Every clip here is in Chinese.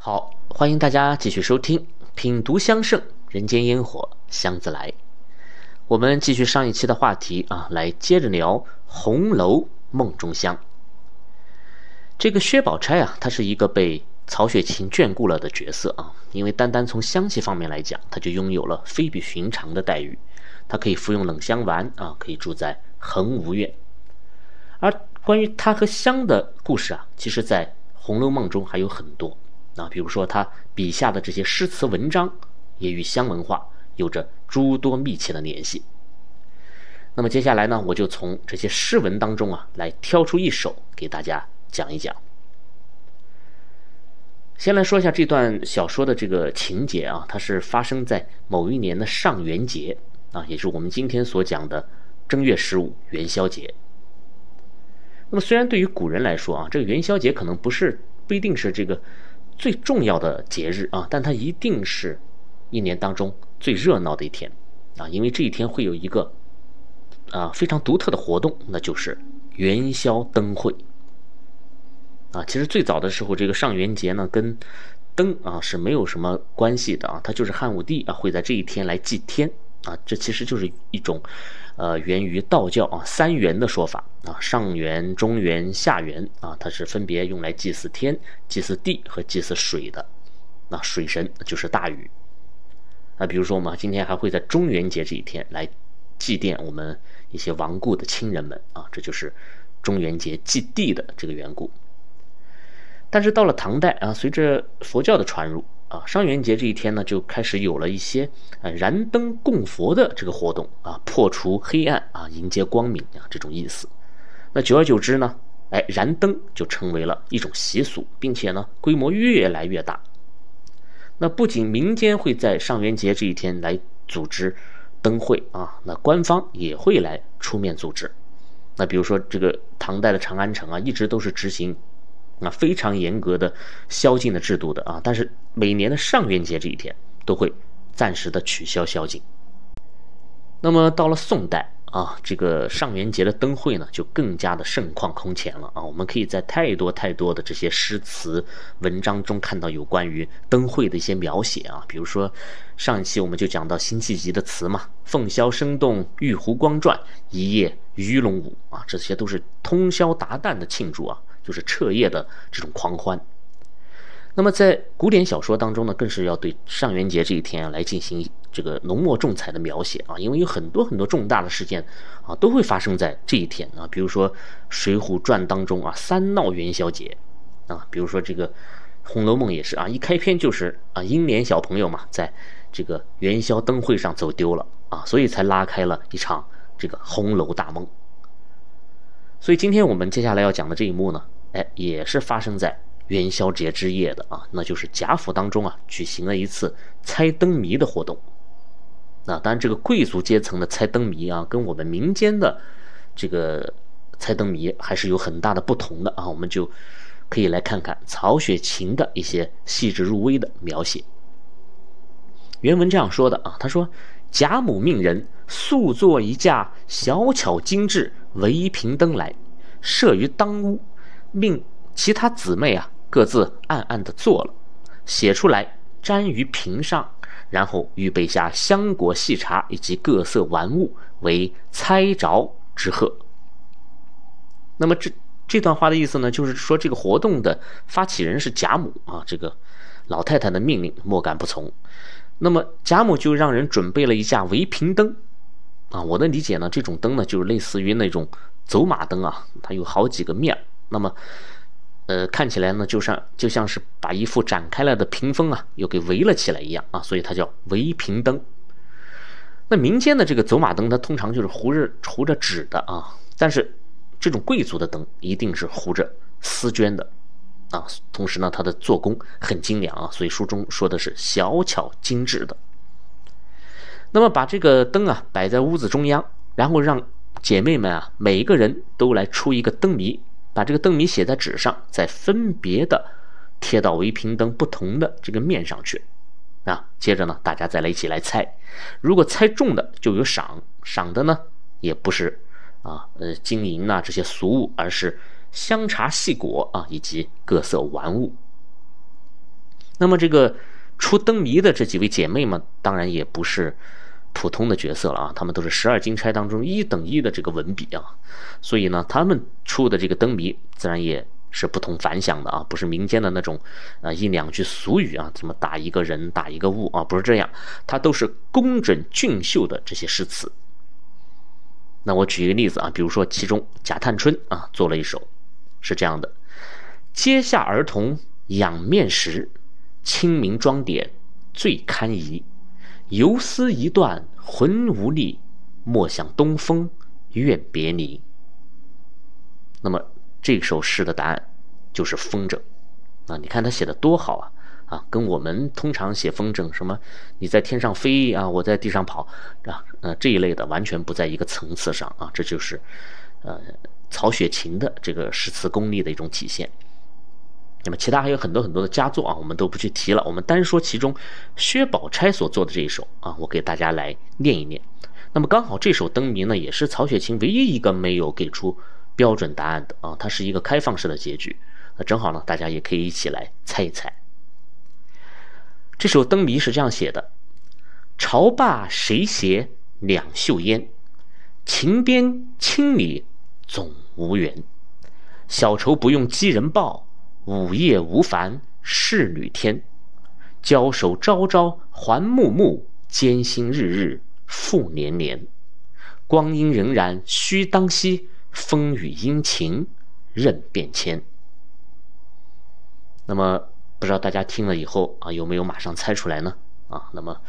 好，欢迎大家继续收听《品读香盛人间烟火香自来》。我们继续上一期的话题啊，来接着聊《红楼梦中香》。这个薛宝钗啊，她是一个被曹雪芹眷顾了的角色啊，因为单单从香气方面来讲，她就拥有了非比寻常的待遇。她可以服用冷香丸啊，可以住在恒芜院。而关于她和香的故事啊，其实在《红楼梦》中还有很多。啊，比如说他笔下的这些诗词文章，也与香文化有着诸多密切的联系。那么接下来呢，我就从这些诗文当中啊，来挑出一首给大家讲一讲。先来说一下这段小说的这个情节啊，它是发生在某一年的上元节啊，也是我们今天所讲的正月十五元宵节。那么虽然对于古人来说啊，这个元宵节可能不是不一定是这个。最重要的节日啊，但它一定是一年当中最热闹的一天啊，因为这一天会有一个啊非常独特的活动，那就是元宵灯会啊。其实最早的时候，这个上元节呢跟灯啊是没有什么关系的啊，它就是汉武帝啊会在这一天来祭天啊，这其实就是一种。呃，源于道教啊三元的说法啊，上元、中元、下元啊，它是分别用来祭祀天、祭祀地和祭祀水的。那水神就是大禹。那比如说，我们今天还会在中元节这一天来祭奠我们一些亡故的亲人们啊，这就是中元节祭地的这个缘故。但是到了唐代啊，随着佛教的传入。啊，上元节这一天呢，就开始有了一些呃燃灯供佛的这个活动啊，破除黑暗啊，迎接光明啊，这种意思。那久而久之呢，哎，燃灯就成为了一种习俗，并且呢，规模越来越大。那不仅民间会在上元节这一天来组织灯会啊，那官方也会来出面组织。那比如说这个唐代的长安城啊，一直都是执行。那非常严格的宵禁的制度的啊，但是每年的上元节这一天都会暂时的取消宵禁。那么到了宋代啊，这个上元节的灯会呢就更加的盛况空前了啊。我们可以在太多太多的这些诗词文章中看到有关于灯会的一些描写啊，比如说上一期我们就讲到辛弃疾的词嘛，“凤箫声动，玉壶光转，一夜鱼龙舞”啊，这些都是通宵达旦的庆祝啊。就是彻夜的这种狂欢。那么在古典小说当中呢，更是要对上元节这一天来进行这个浓墨重彩的描写啊，因为有很多很多重大的事件啊都会发生在这一天啊，比如说《水浒传》当中啊三闹元宵节啊，比如说这个《红楼梦》也是啊，一开篇就是啊英莲小朋友嘛，在这个元宵灯会上走丢了啊，所以才拉开了一场这个红楼大梦。所以今天我们接下来要讲的这一幕呢。哎，也是发生在元宵节之夜的啊，那就是贾府当中啊举行了一次猜灯谜的活动。那当然，这个贵族阶层的猜灯谜啊，跟我们民间的这个猜灯谜还是有很大的不同的啊。我们就可以来看看曹雪芹的一些细致入微的描写。原文这样说的啊，他说：“贾母命人速做一架小巧精致围屏灯来，设于当屋。”命其他姊妹啊，各自暗暗的做了，写出来粘于屏上，然后预备下香果细茶以及各色玩物，为猜着之贺。那么这这段话的意思呢，就是说这个活动的发起人是贾母啊，这个老太太的命令莫敢不从。那么贾母就让人准备了一架围屏灯啊，我的理解呢，这种灯呢，就是类似于那种走马灯啊，它有好几个面儿。那么，呃，看起来呢，就像就像是把一副展开了的屏风啊，又给围了起来一样啊，所以它叫围屏灯。那民间的这个走马灯，它通常就是糊着糊着纸的啊，但是这种贵族的灯一定是糊着丝绢的啊。同时呢，它的做工很精良啊，所以书中说的是小巧精致的。那么把这个灯啊摆在屋子中央，然后让姐妹们啊每一个人都来出一个灯谜。把这个灯谜写在纸上，再分别的贴到围屏灯不同的这个面上去，啊，接着呢，大家再来一起来猜，如果猜中的就有赏，赏的呢也不是啊呃金银呐这些俗物，而是香茶细果啊以及各色玩物。那么这个出灯谜的这几位姐妹们，当然也不是普通的角色了啊，他们都是十二金钗当中一等一的这个文笔啊，所以呢，他们出的这个灯谜自然也是不同凡响的啊，不是民间的那种啊一两句俗语啊，怎么打一个人打一个物啊，不是这样，它都是工整俊秀的这些诗词。那我举一个例子啊，比如说其中贾探春啊做了一首，是这样的：阶下儿童仰面时，清明妆点最堪宜。游丝一断魂无力，莫向东风怨别离。那么这首诗的答案就是风筝啊！你看他写的多好啊！啊，跟我们通常写风筝，什么你在天上飞啊，我在地上跑，啊，呃，这一类的完全不在一个层次上啊，这就是，呃，曹雪芹的这个诗词功力的一种体现。那么其他还有很多很多的佳作啊，我们都不去提了，我们单说其中薛宝钗所做的这一首啊，我给大家来念一念。那么刚好这首灯谜呢，也是曹雪芹唯一一个没有给出标准答案的啊，它是一个开放式的结局。那正好呢，大家也可以一起来猜一猜。这首灯谜是这样写的：“朝罢谁携两袖烟？秦边千里总无缘。小愁不用寄人报，午夜无烦侍女天。交手朝朝还暮暮，艰辛日日复年年。光阴荏苒须当惜，风雨阴晴任变迁。”那么。不知道大家听了以后啊，有没有马上猜出来呢？啊，那么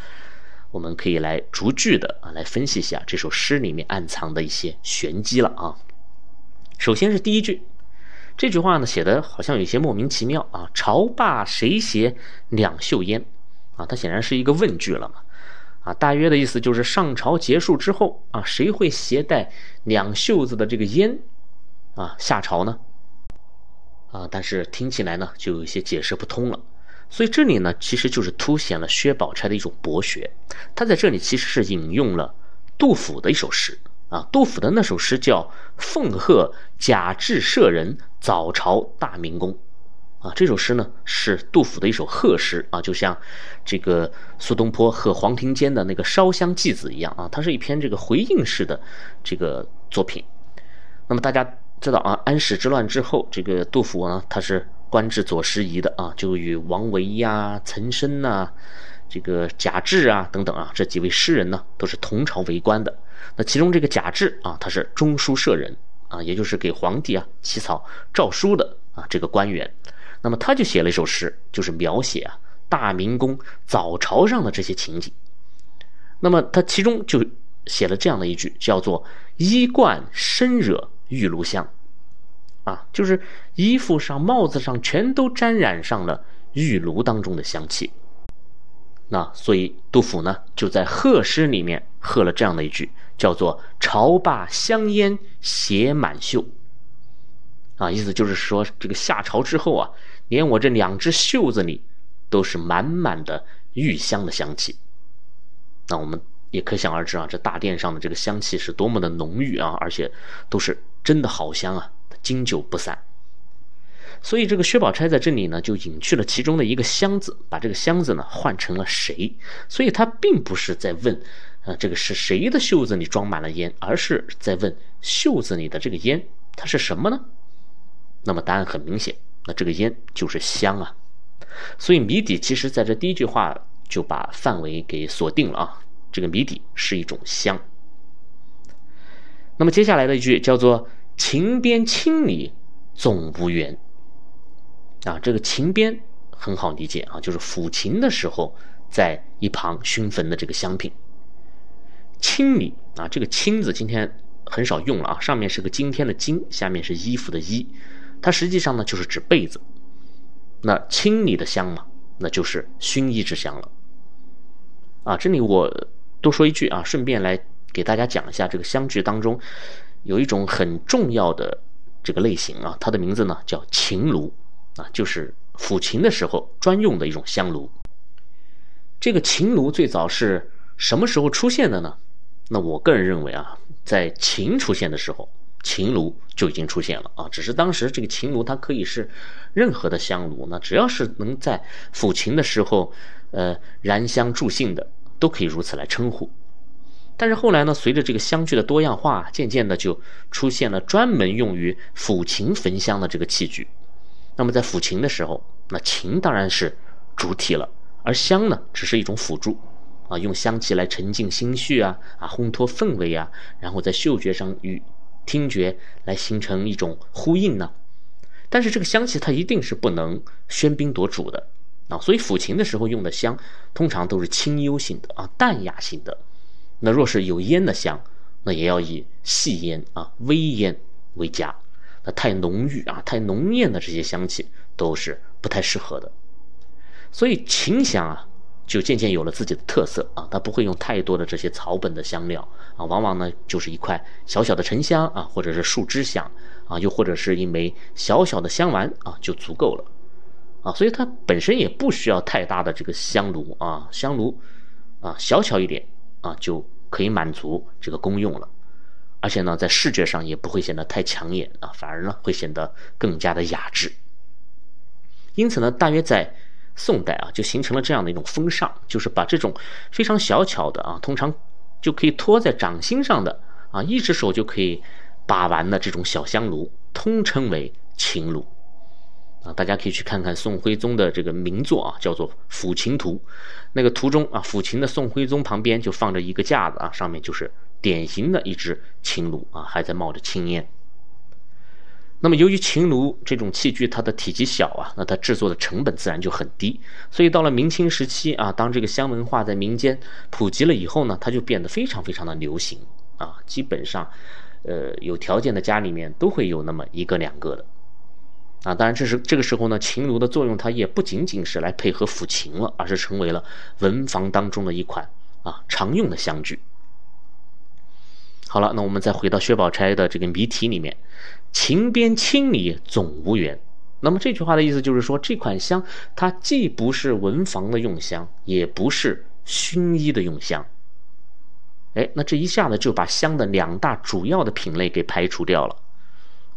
我们可以来逐句的啊来分析一下这首诗里面暗藏的一些玄机了啊。首先是第一句，这句话呢写的好像有些莫名其妙啊。朝罢谁携两袖烟？啊，它显然是一个问句了嘛。啊，大约的意思就是上朝结束之后啊，谁会携带两袖子的这个烟啊下朝呢？啊，但是听起来呢，就有一些解释不通了。所以这里呢，其实就是凸显了薛宝钗的一种博学。他在这里其实是引用了杜甫的一首诗啊，杜甫的那首诗叫《奉贺贾至舍人早朝大明宫》啊。这首诗呢是杜甫的一首贺诗啊，就像这个苏东坡和黄庭坚的那个《烧香祭子》一样啊，它是一篇这个回应式的这个作品。那么大家。知道啊，安史之乱之后，这个杜甫呢，他是官至左拾遗的啊，就与王维呀、岑参呐、这个贾至啊等等啊这几位诗人呢，都是同朝为官的。那其中这个贾至啊，他是中书舍人啊，也就是给皇帝啊起草诏书的啊这个官员。那么他就写了一首诗，就是描写啊大明宫早朝上的这些情景。那么他其中就写了这样的一句，叫做“衣冠深惹”。玉炉香，啊，就是衣服上、帽子上全都沾染上了玉炉当中的香气。那所以杜甫呢，就在贺诗里面贺了这样的一句，叫做“朝罢香烟携满袖”。啊，意思就是说，这个下朝之后啊，连我这两只袖子里都是满满的玉香的香气。那我们。也可想而知啊，这大殿上的这个香气是多么的浓郁啊，而且都是真的好香啊，经久不散。所以这个薛宝钗在这里呢，就隐去了其中的一个“箱子，把这个“箱子呢换成了“谁”。所以他并不是在问，啊，这个是谁的袖子里装满了烟，而是在问袖子里的这个烟它是什么呢？那么答案很明显，那这个烟就是香啊。所以谜底其实在这第一句话就把范围给锁定了啊。这个谜底是一种香。那么接下来的一句叫做“情边千里总无缘”，啊，这个情边很好理解啊，就是抚琴的时候在一旁熏焚的这个香品。青里啊，这个“青”字今天很少用了啊，上面是个今天的“今”，下面是衣服的“衣”，它实际上呢就是指被子。那青里的香嘛，那就是薰衣之香了。啊，这里我。多说一句啊，顺便来给大家讲一下这个香具当中有一种很重要的这个类型啊，它的名字呢叫琴炉啊，就是抚琴的时候专用的一种香炉。这个琴炉最早是什么时候出现的呢？那我个人认为啊，在琴出现的时候秦炉就已经出现了啊。只是当时这个秦炉它可以是任何的香炉，那只要是能在抚琴的时候，呃，燃香助兴的，都可以如此来称呼。但是后来呢，随着这个香具的多样化，渐渐的就出现了专门用于抚琴焚香的这个器具。那么在抚琴的时候，那琴当然是主体了，而香呢，只是一种辅助。啊，用香气来沉浸心绪啊，啊，烘托氛围啊，然后在嗅觉上与听觉来形成一种呼应呢。但是这个香气它一定是不能喧宾夺主的啊，所以抚琴的时候用的香通常都是清幽型的啊，淡雅型的。那若是有烟的香，那也要以细烟啊、微烟为佳。太浓郁啊、太浓艳的这些香气都是不太适合的。所以琴香啊。就渐渐有了自己的特色啊，它不会用太多的这些草本的香料啊，往往呢就是一块小小的沉香啊，或者是树枝香啊，又或者是一枚小小的香丸啊，就足够了啊，所以它本身也不需要太大的这个香炉啊，香炉啊小巧一点啊就可以满足这个功用了，而且呢在视觉上也不会显得太抢眼啊，反而呢会显得更加的雅致。因此呢，大约在。宋代啊，就形成了这样的一种风尚，就是把这种非常小巧的啊，通常就可以托在掌心上的啊，一只手就可以把玩的这种小香炉，通称为琴炉啊。大家可以去看看宋徽宗的这个名作啊，叫做《抚琴图》。那个图中啊，抚琴的宋徽宗旁边就放着一个架子啊，上面就是典型的一只琴炉啊，还在冒着青烟。那么，由于琴炉这种器具它的体积小啊，那它制作的成本自然就很低。所以到了明清时期啊，当这个香文化在民间普及了以后呢，它就变得非常非常的流行啊。基本上，呃，有条件的家里面都会有那么一个两个的啊。当然，这是这个时候呢，琴炉的作用它也不仅仅是来配合抚琴了，而是成为了文房当中的一款啊常用的香具。好了，那我们再回到薛宝钗的这个谜题里面。情边千里总无缘，那么这句话的意思就是说，这款香它既不是文房的用香，也不是薰衣的用香。哎，那这一下子就把香的两大主要的品类给排除掉了。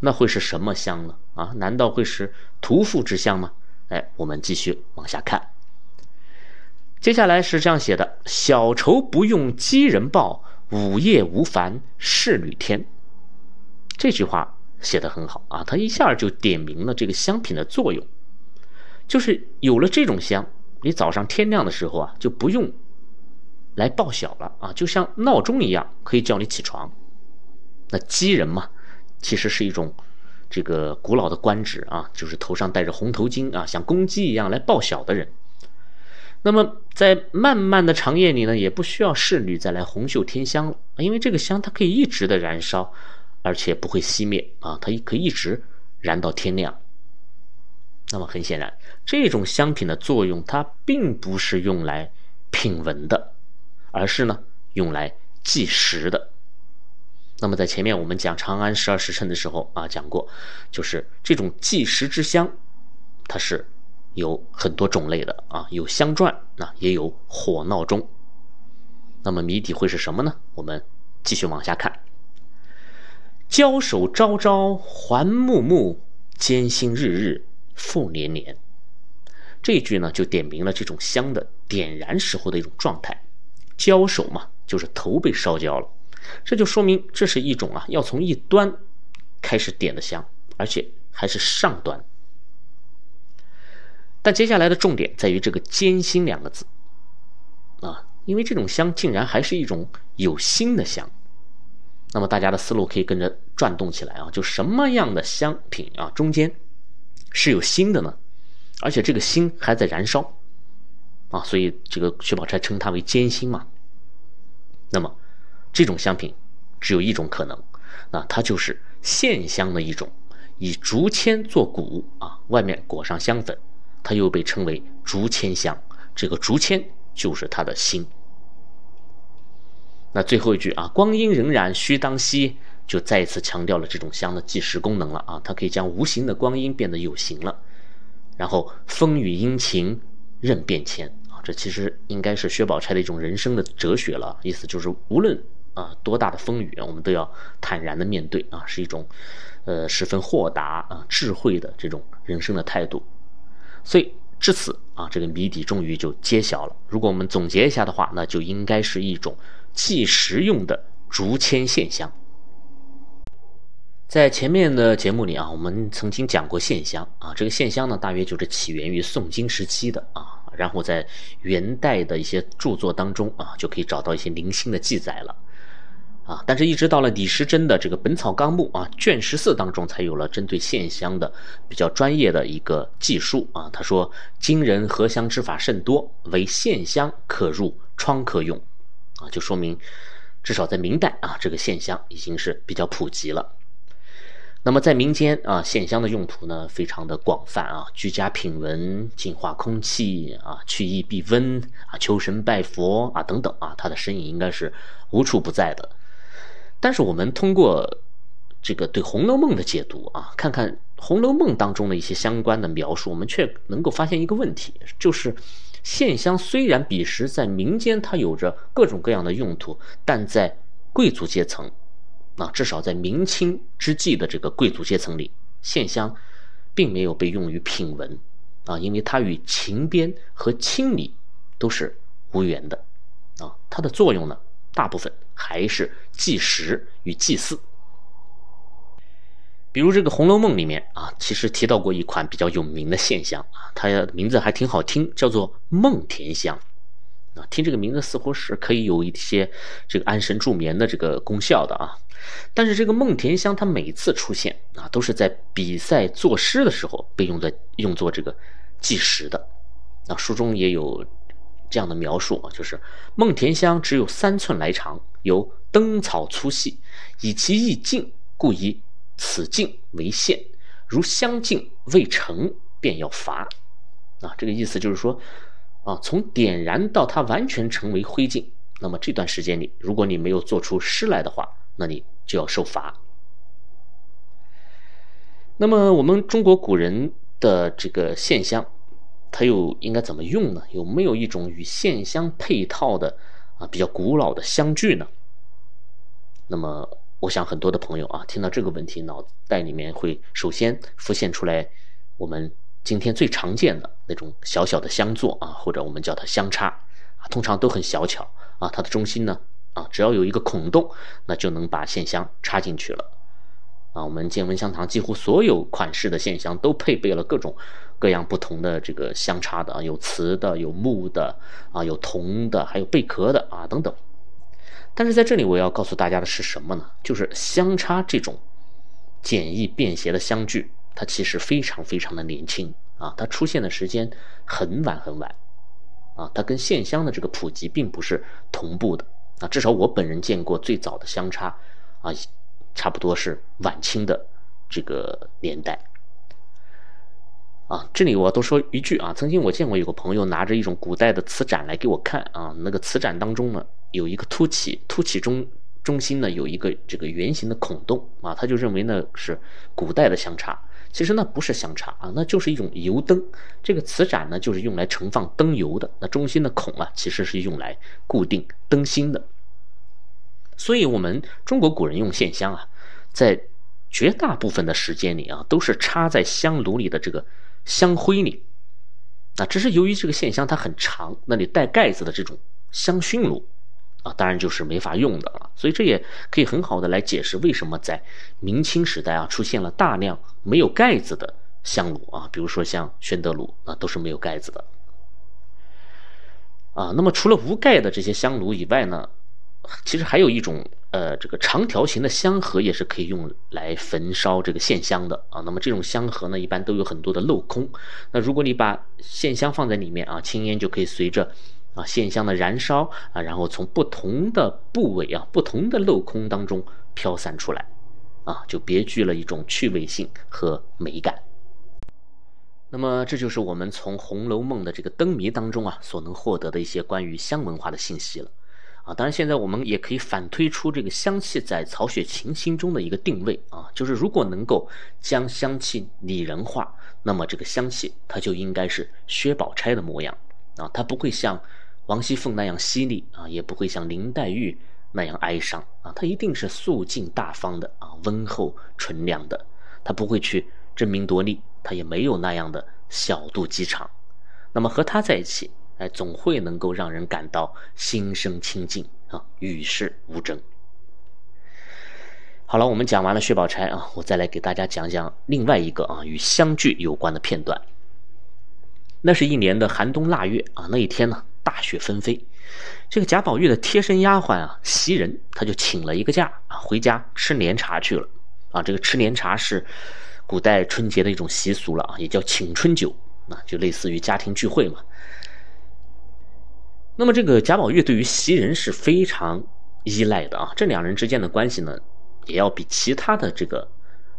那会是什么香呢？啊，难道会是屠妇之香吗？哎，我们继续往下看。接下来是这样写的：小愁不用寄人报，午夜无烦侍女添。这句话。写的很好啊，他一下就点明了这个香品的作用，就是有了这种香，你早上天亮的时候啊，就不用来报晓了啊，就像闹钟一样，可以叫你起床。那鸡人嘛，其实是一种这个古老的官职啊，就是头上戴着红头巾啊，像公鸡一样来报晓的人。那么在漫漫的长夜里呢，也不需要侍女再来红袖添香了，因为这个香它可以一直的燃烧。而且不会熄灭啊，它可以一直燃到天亮。那么很显然，这种香品的作用，它并不是用来品闻的，而是呢用来计时的。那么在前面我们讲长安十二时辰的时候啊，讲过，就是这种计时之香，它是有很多种类的啊，有香篆啊，也有火闹钟。那么谜底会是什么呢？我们继续往下看。交手朝朝还暮暮，艰辛日日复年年。这句呢，就点明了这种香的点燃时候的一种状态。交手嘛，就是头被烧焦了，这就说明这是一种啊，要从一端开始点的香，而且还是上端。但接下来的重点在于这个“艰辛”两个字啊，因为这种香竟然还是一种有心的香。那么大家的思路可以跟着转动起来啊！就什么样的香品啊，中间是有心的呢？而且这个心还在燃烧啊，所以这个薛宝钗称它为艰辛嘛。那么这种香品只有一种可能，那它就是线香的一种，以竹签做骨啊，外面裹上香粉，它又被称为竹签香。这个竹签就是它的心。那最后一句啊，光阴荏苒须当惜，就再一次强调了这种香的计时功能了啊，它可以将无形的光阴变得有形了，然后风雨阴晴任变迁啊，这其实应该是薛宝钗的一种人生的哲学了，意思就是无论啊，多大的风雨我们都要坦然的面对啊，是一种，呃，十分豁达啊、智慧的这种人生的态度。所以至此啊，这个谜底终于就揭晓了。如果我们总结一下的话，那就应该是一种计时用的竹签线香。在前面的节目里啊，我们曾经讲过线香啊，这个线香呢，大约就是起源于宋金时期的啊。然后在元代的一些著作当中啊，就可以找到一些零星的记载了，但是一直到了李时珍的这个《本草纲目》啊卷十四当中，才有了针对线香的比较专业的一个记述啊。他说：“今人合香之法甚多，唯线香可入疮可用，啊，就说明至少在明代啊，这个线香已经是比较普及了。”那么在民间啊，线香的用途呢非常的广泛啊，居家品闻、净化空气啊、去疫避瘟啊、求神拜佛啊等等啊，它的身影应该是无处不在的。但是我们通过这个对《红楼梦》的解读啊，看看《红楼梦》当中的一些相关的描述，我们却能够发现一个问题，就是线香虽然彼时在民间它有着各种各样的用途，但在贵族阶层。啊，至少在明清之际的这个贵族阶层里，线香并没有被用于品文，啊，因为它与情编和清理都是无缘的，啊，它的作用呢，大部分还是祭时与祭祀。比如这个《红楼梦》里面啊，其实提到过一款比较有名的现象啊，它名字还挺好听，叫做梦田香。啊，听这个名字似乎是可以有一些这个安神助眠的这个功效的啊。但是这个梦田香，它每次出现啊，都是在比赛作诗的时候被用在用作这个计时的。啊，书中也有这样的描述啊，就是梦田香只有三寸来长，由灯草粗细，以其意静，故以此静为限。如香烬未成，便要伐。啊，这个意思就是说。啊，从点燃到它完全成为灰烬，那么这段时间里，如果你没有做出诗来的话，那你就要受罚。那么我们中国古人的这个线香，它又应该怎么用呢？有没有一种与线香配套的啊比较古老的香具呢？那么我想很多的朋友啊，听到这个问题，脑袋里面会首先浮现出来我们。今天最常见的那种小小的香座啊，或者我们叫它香插啊，通常都很小巧啊。它的中心呢啊，只要有一个孔洞，那就能把线香插进去了啊。我们见闻香堂几乎所有款式的线香都配备了各种各样不同的这个香插的啊，有瓷的，有木的啊，有铜的，还有贝壳的啊等等。但是在这里我要告诉大家的是什么呢？就是香插这种简易便携的香具。它其实非常非常的年轻啊，它出现的时间很晚很晚，啊，它跟线香的这个普及并不是同步的啊，至少我本人见过最早的香插，啊，差不多是晚清的这个年代，啊，这里我多说一句啊，曾经我见过有个朋友拿着一种古代的瓷盏来给我看啊，那个瓷盏当中呢有一个凸起，凸起中。中心呢有一个这个圆形的孔洞啊，他就认为那是古代的香插，其实那不是香插啊，那就是一种油灯。这个瓷盏呢就是用来盛放灯油的，那中心的孔啊其实是用来固定灯芯的。所以，我们中国古人用线香啊，在绝大部分的时间里啊，都是插在香炉里的这个香灰里。啊，只是由于这个线香它很长，那里带盖子的这种香薰炉。啊，当然就是没法用的了，所以这也可以很好的来解释为什么在明清时代啊出现了大量没有盖子的香炉啊，比如说像宣德炉啊，都是没有盖子的。啊，那么除了无盖的这些香炉以外呢，其实还有一种呃这个长条形的香盒也是可以用来焚烧这个线香的啊。那么这种香盒呢，一般都有很多的镂空，那如果你把线香放在里面啊，青烟就可以随着。啊，线香的燃烧啊，然后从不同的部位啊、不同的镂空当中飘散出来，啊，就别具了一种趣味性和美感。那么，这就是我们从《红楼梦》的这个灯谜当中啊，所能获得的一些关于香文化的信息了。啊，当然，现在我们也可以反推出这个香气在曹雪芹心中的一个定位啊，就是如果能够将香气拟人化，那么这个香气它就应该是薛宝钗的模样啊，它不会像。王熙凤那样犀利啊，也不会像林黛玉那样哀伤啊，他一定是素静大方的啊，温厚纯良的，他不会去争名夺利，他也没有那样的小肚鸡肠。那么和他在一起，哎，总会能够让人感到心生清净啊，与世无争。好了，我们讲完了薛宝钗啊，我再来给大家讲讲另外一个啊与相聚有关的片段。那是一年的寒冬腊月啊，那一天呢，大雪纷飞。这个贾宝玉的贴身丫鬟啊，袭人，他就请了一个假啊，回家吃年茶去了。啊，这个吃年茶是古代春节的一种习俗了啊，也叫请春酒啊，就类似于家庭聚会嘛。那么这个贾宝玉对于袭人是非常依赖的啊，这两人之间的关系呢。也要比其他的这个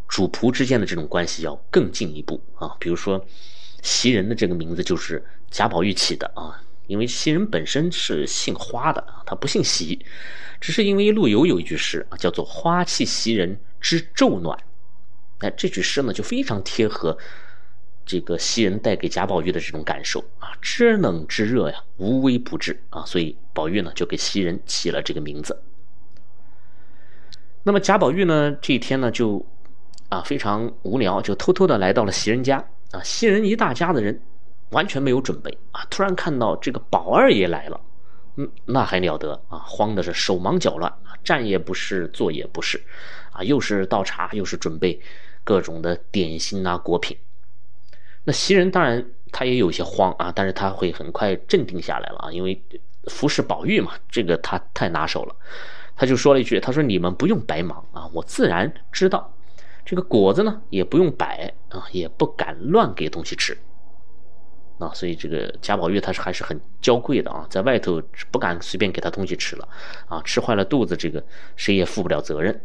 主仆之间的这种关系要更进一步啊！比如说，袭人的这个名字就是贾宝玉起的啊，因为袭人本身是姓花的，他不姓袭，只是因为陆游有一句诗啊，叫做“花气袭人知昼暖”，哎，这句诗呢就非常贴合这个袭人带给贾宝玉的这种感受啊，知冷知热呀，无微不至啊，所以宝玉呢就给袭人起了这个名字。那么贾宝玉呢，这一天呢就，啊非常无聊，就偷偷的来到了袭人家啊。袭人一大家子人，完全没有准备啊。突然看到这个宝二爷来了，嗯，那还了得啊！慌的是手忙脚乱啊，站也不是，坐也不是，啊，又是倒茶，又是准备各种的点心啊果品。那袭人当然他也有些慌啊，但是他会很快镇定下来了啊，因为服侍宝玉嘛，这个他太拿手了。他就说了一句：“他说你们不用白忙啊，我自然知道，这个果子呢也不用摆啊，也不敢乱给东西吃。啊，所以这个贾宝玉他是还是很娇贵的啊，在外头不敢随便给他东西吃了啊，吃坏了肚子，这个谁也负不了责任。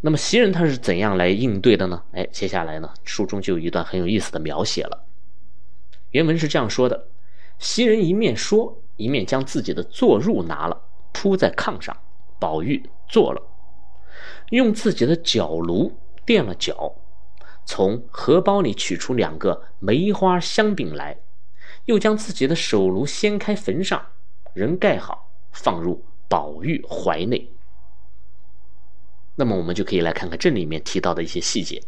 那么袭人他是怎样来应对的呢？哎，接下来呢，书中就有一段很有意思的描写了。原文是这样说的：袭人一面说，一面将自己的坐褥拿了，铺在炕上。”宝玉坐了，用自己的脚炉垫了脚，从荷包里取出两个梅花香饼来，又将自己的手炉掀开焚上，人盖好，放入宝玉怀内。那么我们就可以来看看这里面提到的一些细节。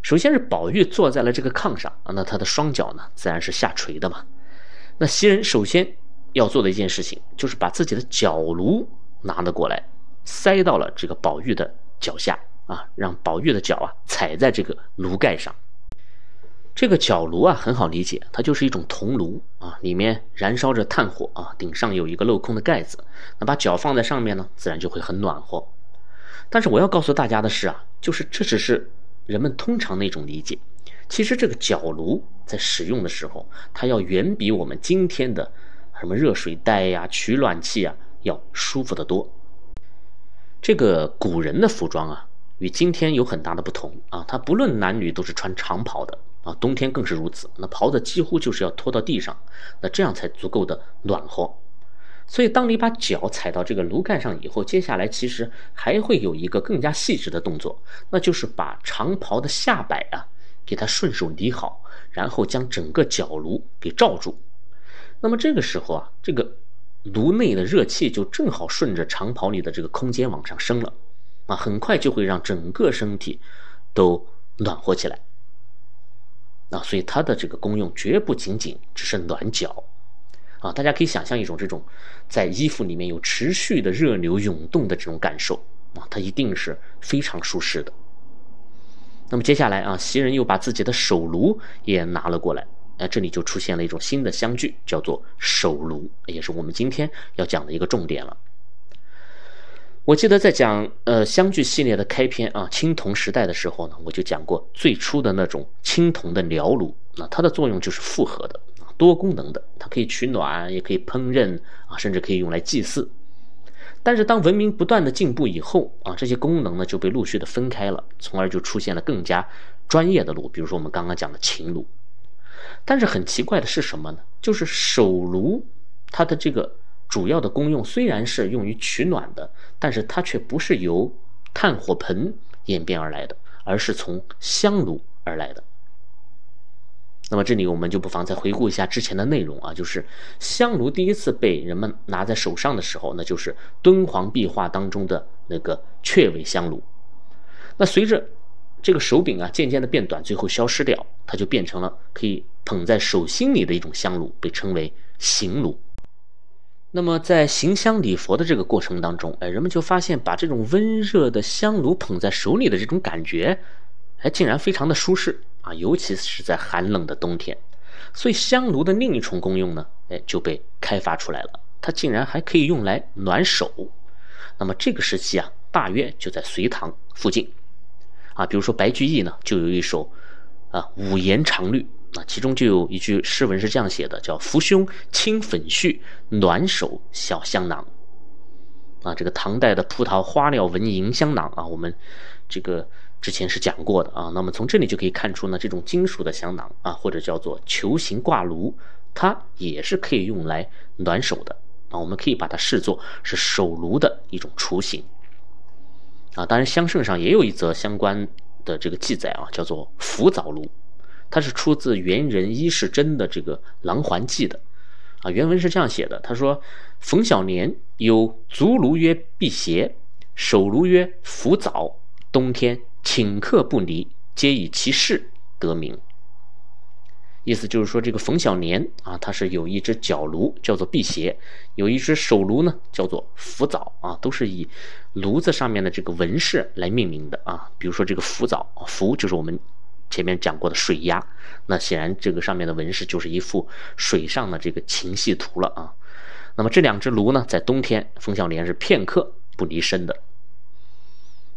首先是宝玉坐在了这个炕上啊，那他的双脚呢自然是下垂的嘛。那袭人首先要做的一件事情就是把自己的脚炉。拿了过来，塞到了这个宝玉的脚下啊，让宝玉的脚啊踩在这个炉盖上。这个脚炉啊很好理解，它就是一种铜炉啊，里面燃烧着炭火啊，顶上有一个镂空的盖子，那把脚放在上面呢，自然就会很暖和。但是我要告诉大家的是啊，就是这只是人们通常的一种理解，其实这个脚炉在使用的时候，它要远比我们今天的什么热水袋呀、取暖器啊。要舒服得多。这个古人的服装啊，与今天有很大的不同啊。他不论男女都是穿长袍的啊，冬天更是如此。那袍子几乎就是要拖到地上，那这样才足够的暖和。所以，当你把脚踩到这个炉盖上以后，接下来其实还会有一个更加细致的动作，那就是把长袍的下摆啊，给它顺手理好，然后将整个脚炉给罩住。那么这个时候啊，这个。炉内的热气就正好顺着长袍里的这个空间往上升了，啊，很快就会让整个身体都暖和起来。啊，所以它的这个功用绝不仅仅只是暖脚，啊，大家可以想象一种这种在衣服里面有持续的热流涌动的这种感受，啊，它一定是非常舒适的。那么接下来啊，袭人又把自己的手炉也拿了过来。那这里就出现了一种新的相聚，叫做手炉，也是我们今天要讲的一个重点了。我记得在讲呃相聚系列的开篇啊，青铜时代的时候呢，我就讲过最初的那种青铜的燎炉，那它的作用就是复合的多功能的，它可以取暖，也可以烹饪啊，甚至可以用来祭祀。但是当文明不断的进步以后啊，这些功能呢就被陆续的分开了，从而就出现了更加专业的炉，比如说我们刚刚讲的秦炉。但是很奇怪的是什么呢？就是手炉，它的这个主要的功用虽然是用于取暖的，但是它却不是由炭火盆演变而来的，而是从香炉而来的。那么这里我们就不妨再回顾一下之前的内容啊，就是香炉第一次被人们拿在手上的时候，那就是敦煌壁画当中的那个雀尾香炉。那随着这个手柄啊渐渐的变短，最后消失掉，它就变成了可以捧在手心里的一种香炉，被称为行炉。那么在行香礼佛的这个过程当中，哎，人们就发现把这种温热的香炉捧在手里的这种感觉，哎，竟然非常的舒适啊，尤其是在寒冷的冬天。所以香炉的另一重功用呢，哎，就被开发出来了，它竟然还可以用来暖手。那么这个时期啊，大约就在隋唐附近，啊，比如说白居易呢，就有一首啊五言长律。啊，其中就有一句诗文是这样写的，叫“扶胸轻粉絮，暖手小香囊”。啊，这个唐代的葡萄花料纹银香囊啊，我们这个之前是讲过的啊。那么从这里就可以看出呢，这种金属的香囊啊，或者叫做球形挂炉，它也是可以用来暖手的啊。我们可以把它视作是手炉的一种雏形。啊，当然香圣上也有一则相关的这个记载啊，叫做“浮藻炉”。它是出自元人伊世珍的这个《琅环记》的，啊，原文是这样写的：他说，冯小年有足炉曰辟邪，手炉曰浮藻，冬天顷刻不离，皆以其事得名。意思就是说，这个冯小年啊，他是有一只脚炉叫做辟邪，有一只手炉呢叫做浮藻啊，都是以炉子上面的这个纹饰来命名的啊。比如说这个浮藻，浮就是我们。前面讲过的水鸭，那显然这个上面的纹饰就是一幅水上的这个情戏图了啊。那么这两只炉呢，在冬天，冯小莲是片刻不离身的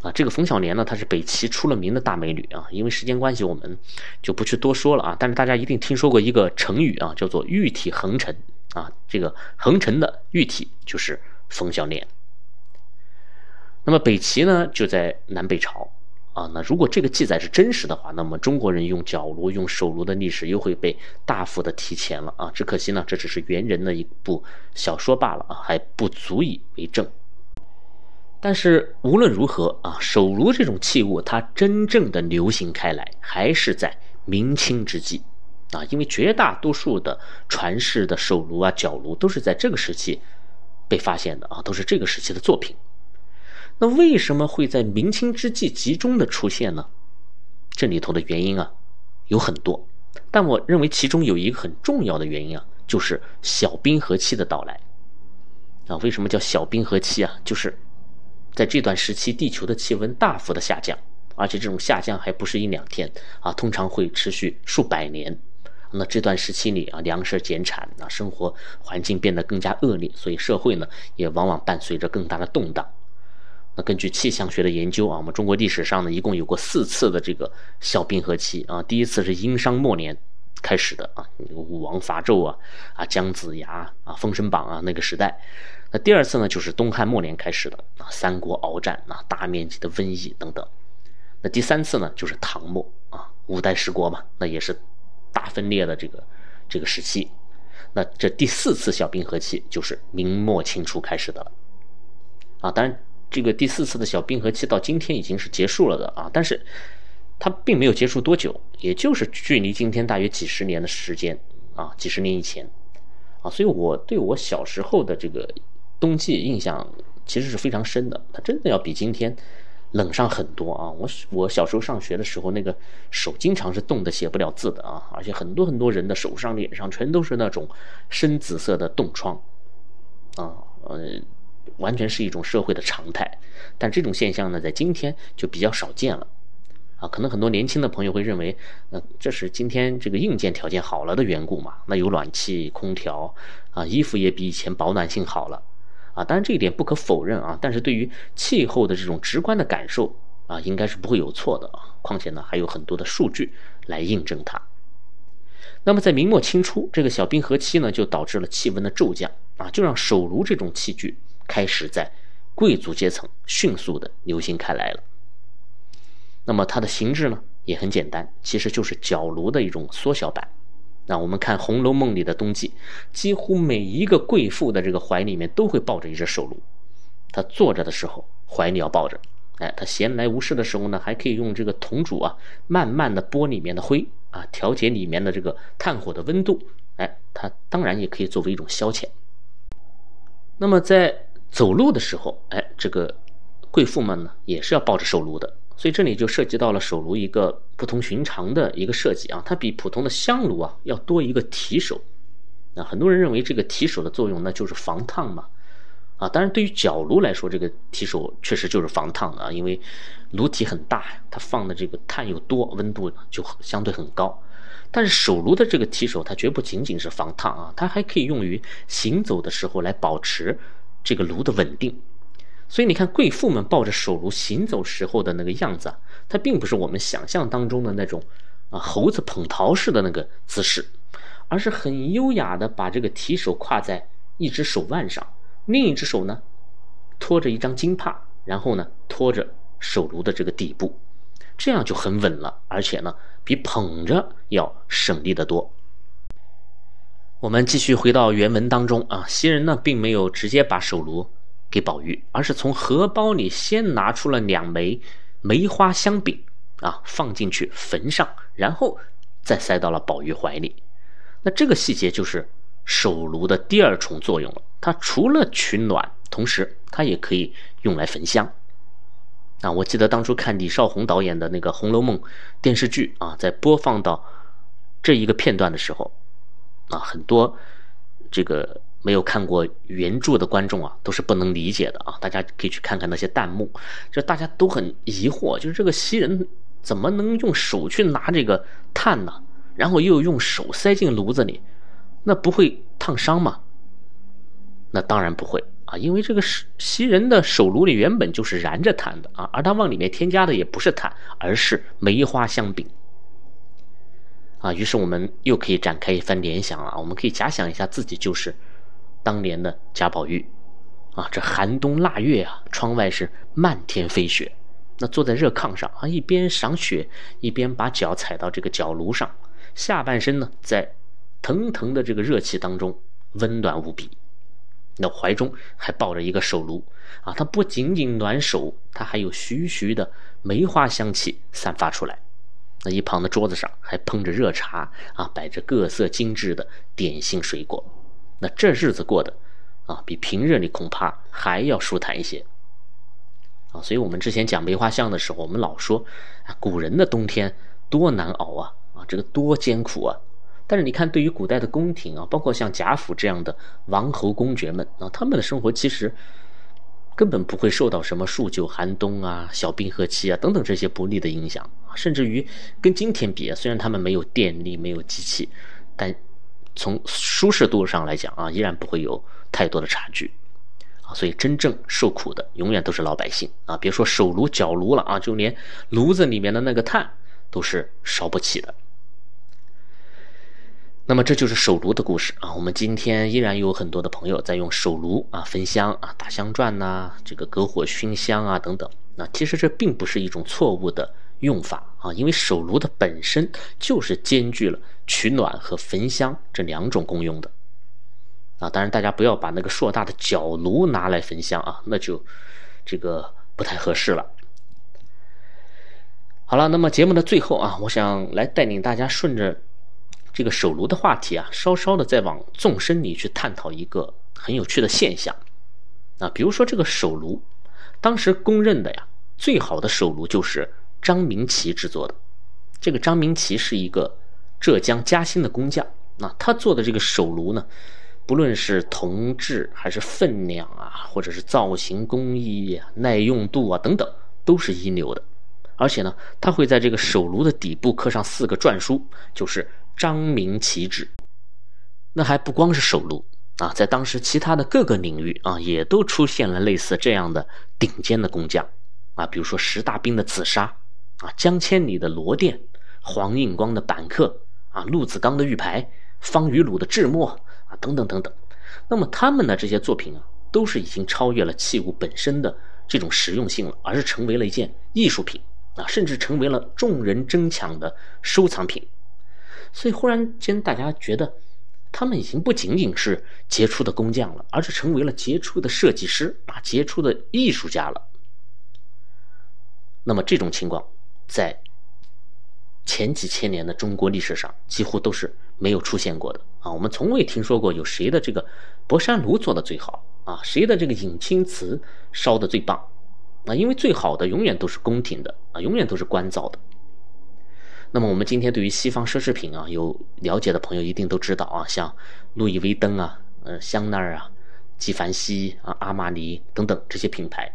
啊。这个冯小莲呢，她是北齐出了名的大美女啊。因为时间关系，我们就不去多说了啊。但是大家一定听说过一个成语啊，叫做“玉体横陈”啊。这个横陈的玉体就是冯小莲。那么北齐呢，就在南北朝。啊，那如果这个记载是真实的话，那么中国人用脚炉、用手炉的历史又会被大幅的提前了啊！只可惜呢，这只是元人的一部小说罢了啊，还不足以为证。但是无论如何啊，手炉这种器物它真正的流行开来，还是在明清之际啊，因为绝大多数的传世的手炉啊、角炉都是在这个时期被发现的啊，都是这个时期的作品。那为什么会在明清之际集中的出现呢？这里头的原因啊有很多，但我认为其中有一个很重要的原因啊，就是小冰河期的到来。啊，为什么叫小冰河期啊？就是在这段时期，地球的气温大幅的下降，而且这种下降还不是一两天啊，通常会持续数百年。那这段时期里啊，粮食减产啊，生活环境变得更加恶劣，所以社会呢也往往伴随着更大的动荡。那根据气象学的研究啊，我们中国历史上呢，一共有过四次的这个小冰河期啊。第一次是殷商末年开始的啊，武王伐纣啊，啊姜子牙啊，封神榜啊那个时代。那第二次呢，就是东汉末年开始的啊，三国鏖战啊，大面积的瘟疫等等。那第三次呢，就是唐末啊，五代十国嘛，那也是大分裂的这个这个时期。那这第四次小冰河期就是明末清初开始的了啊，当然。这个第四次的小冰河期到今天已经是结束了的啊，但是它并没有结束多久，也就是距离今天大约几十年的时间啊，几十年以前啊，所以我对我小时候的这个冬季印象其实是非常深的，它真的要比今天冷上很多啊。我我小时候上学的时候，那个手经常是冻得写不了字的啊，而且很多很多人的手上、脸上全都是那种深紫色的冻疮啊，呃。完全是一种社会的常态，但这种现象呢，在今天就比较少见了，啊，可能很多年轻的朋友会认为，呃，这是今天这个硬件条件好了的缘故嘛？那有暖气、空调，啊，衣服也比以前保暖性好了，啊，当然这一点不可否认啊，但是对于气候的这种直观的感受啊，应该是不会有错的啊。况且呢，还有很多的数据来印证它。那么在明末清初这个小冰河期呢，就导致了气温的骤降啊，就让手炉这种器具。开始在贵族阶层迅速的流行开来了。那么它的形制呢也很简单，其实就是角炉的一种缩小版。那我们看《红楼梦》里的冬季，几乎每一个贵妇的这个怀里面都会抱着一只手炉。她坐着的时候怀里要抱着，哎，她闲来无事的时候呢，还可以用这个铜烛啊，慢慢的拨里面的灰啊，调节里面的这个炭火的温度，哎，它当然也可以作为一种消遣。那么在走路的时候，哎，这个贵妇们呢也是要抱着手炉的，所以这里就涉及到了手炉一个不同寻常的一个设计啊，它比普通的香炉啊要多一个提手。那很多人认为这个提手的作用那就是防烫嘛。啊，当然，对于角炉来说，这个提手确实就是防烫的啊，因为炉体很大，它放的这个碳又多，温度就相对很高。但是手炉的这个提手，它绝不仅仅是防烫啊，它还可以用于行走的时候来保持这个炉的稳定。所以你看，贵妇们抱着手炉行走时候的那个样子，它并不是我们想象当中的那种啊猴子捧桃式的那个姿势，而是很优雅的把这个提手挎在一只手腕上。另一只手呢，托着一张金帕，然后呢，托着手炉的这个底部，这样就很稳了，而且呢，比捧着要省力得多。我们继续回到原文当中啊，袭人呢，并没有直接把手炉给宝玉，而是从荷包里先拿出了两枚梅花香饼啊，放进去焚上，然后再塞到了宝玉怀里。那这个细节就是手炉的第二重作用了。它除了取暖，同时它也可以用来焚香。啊，我记得当初看李少红导演的那个《红楼梦》电视剧啊，在播放到这一个片段的时候，啊，很多这个没有看过原著的观众啊，都是不能理解的啊。大家可以去看看那些弹幕，就大家都很疑惑，就是这个袭人怎么能用手去拿这个炭呢？然后又用手塞进炉子里，那不会烫伤吗？那当然不会啊，因为这个是袭人的手炉里原本就是燃着炭的啊，而他往里面添加的也不是炭，而是梅花香饼啊。于是我们又可以展开一番联想了，我们可以假想一下自己就是当年的贾宝玉啊，这寒冬腊月啊，窗外是漫天飞雪，那坐在热炕上啊，一边赏雪，一边把脚踩到这个脚炉上，下半身呢在腾腾的这个热气当中温暖无比。那怀中还抱着一个手炉啊，它不仅仅暖手，它还有徐徐的梅花香气散发出来。那一旁的桌子上还烹着热茶啊，摆着各色精致的点心水果。那这日子过得啊，比平日里恐怕还要舒坦一些啊。所以我们之前讲梅花香的时候，我们老说啊，古人的冬天多难熬啊啊，这个多艰苦啊。但是你看，对于古代的宫廷啊，包括像贾府这样的王侯公爵们啊，他们的生活其实根本不会受到什么数九寒冬啊、小冰河期啊等等这些不利的影响甚至于跟今天比，虽然他们没有电力、没有机器，但从舒适度上来讲啊，依然不会有太多的差距啊。所以真正受苦的永远都是老百姓啊！别说手炉、脚炉了啊，就连炉子里面的那个炭都是烧不起的。那么这就是手炉的故事啊！我们今天依然有很多的朋友在用手炉啊焚香啊打香篆呐，这个隔火熏香啊等等。那其实这并不是一种错误的用法啊，因为手炉的本身就是兼具了取暖和焚香这两种功用的啊。当然，大家不要把那个硕大的角炉拿来焚香啊，那就这个不太合适了。好了，那么节目的最后啊，我想来带领大家顺着。这个手炉的话题啊，稍稍的再往纵深里去探讨一个很有趣的现象，啊，比如说这个手炉，当时公认的呀，最好的手炉就是张明奇制作的。这个张明奇是一个浙江嘉兴的工匠，那他做的这个手炉呢，不论是铜质还是分量啊，或者是造型工艺、耐用度啊等等，都是一流的。而且呢，他会在这个手炉的底部刻上四个篆书，就是张明奇制。那还不光是手炉啊，在当时其他的各个领域啊，也都出现了类似这样的顶尖的工匠啊，比如说石大兵的紫砂啊，江千里的罗甸，黄应光的板刻啊，陆子刚的玉牌，方于鲁的制墨啊，等等等等。那么他们的这些作品啊，都是已经超越了器物本身的这种实用性了，而是成为了一件艺术品。啊，甚至成为了众人争抢的收藏品，所以忽然间大家觉得，他们已经不仅仅是杰出的工匠了，而是成为了杰出的设计师啊，杰出的艺术家了。那么这种情况，在前几千年的中国历史上几乎都是没有出现过的啊！我们从未听说过有谁的这个博山炉做的最好啊，谁的这个引青瓷烧的最棒啊？因为最好的永远都是宫廷的啊，永远都是官造的。那么我们今天对于西方奢侈品啊有了解的朋友一定都知道啊，像路易威登啊、呃香奈儿啊、纪梵希啊、阿玛尼等等这些品牌，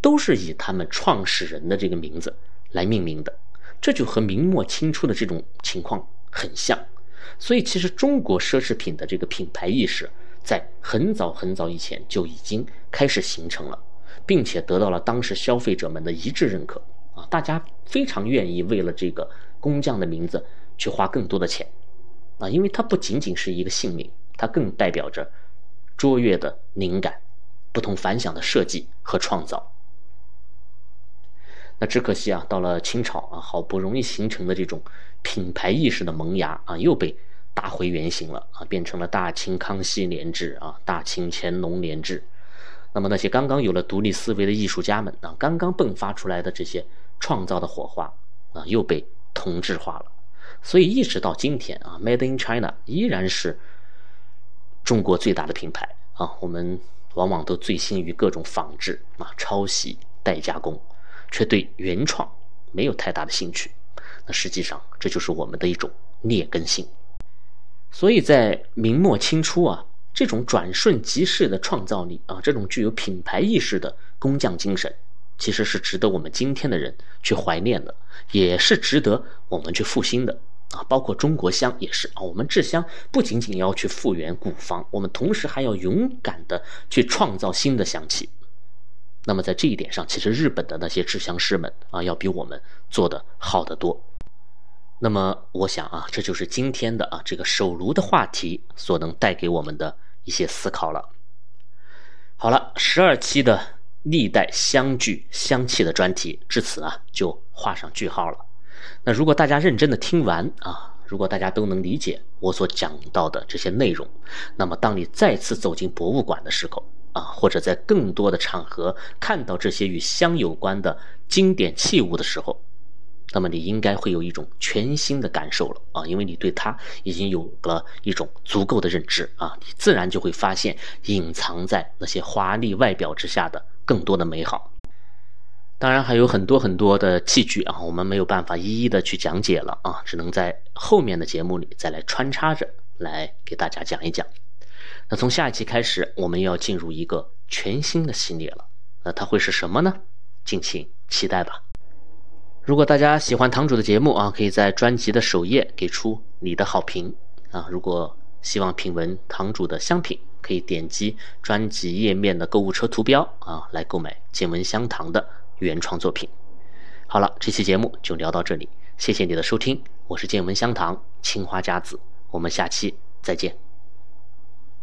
都是以他们创始人的这个名字来命名的。这就和明末清初的这种情况很像，所以其实中国奢侈品的这个品牌意识在很早很早以前就已经开始形成了，并且得到了当时消费者们的一致认可啊，大家非常愿意为了这个工匠的名字去花更多的钱啊，因为它不仅仅是一个姓名，它更代表着卓越的灵感、不同凡响的设计和创造。只可惜啊，到了清朝啊，好不容易形成的这种品牌意识的萌芽啊，又被打回原形了啊，变成了大清康熙年制啊，大清乾隆年制。那么那些刚刚有了独立思维的艺术家们啊，刚刚迸发出来的这些创造的火花啊，又被同质化了。所以一直到今天啊，Made in China 依然是中国最大的品牌啊。我们往往都醉心于各种仿制啊、抄袭、代加工。却对原创没有太大的兴趣，那实际上这就是我们的一种劣根性。所以在明末清初啊，这种转瞬即逝的创造力啊，这种具有品牌意识的工匠精神，其实是值得我们今天的人去怀念的，也是值得我们去复兴的啊。包括中国香也是啊，我们制香不仅仅要去复原古方，我们同时还要勇敢的去创造新的香气。那么在这一点上，其实日本的那些制香师们啊，要比我们做的好得多。那么我想啊，这就是今天的啊这个手炉的话题所能带给我们的一些思考了。好了，十二期的历代香具香气的专题至此啊就画上句号了。那如果大家认真的听完啊，如果大家都能理解我所讲到的这些内容，那么当你再次走进博物馆的时候，啊，或者在更多的场合看到这些与香有关的经典器物的时候，那么你应该会有一种全新的感受了啊，因为你对它已经有了一种足够的认知啊，你自然就会发现隐藏在那些华丽外表之下的更多的美好。当然还有很多很多的器具啊，我们没有办法一一的去讲解了啊，只能在后面的节目里再来穿插着来给大家讲一讲。那从下一期开始，我们要进入一个全新的系列了。那它会是什么呢？敬请期待吧。如果大家喜欢堂主的节目啊，可以在专辑的首页给出你的好评啊。如果希望品闻堂主的香品，可以点击专辑页面的购物车图标啊，来购买见闻香堂的原创作品。好了，这期节目就聊到这里，谢谢你的收听，我是见闻香堂青花家子，我们下期再见。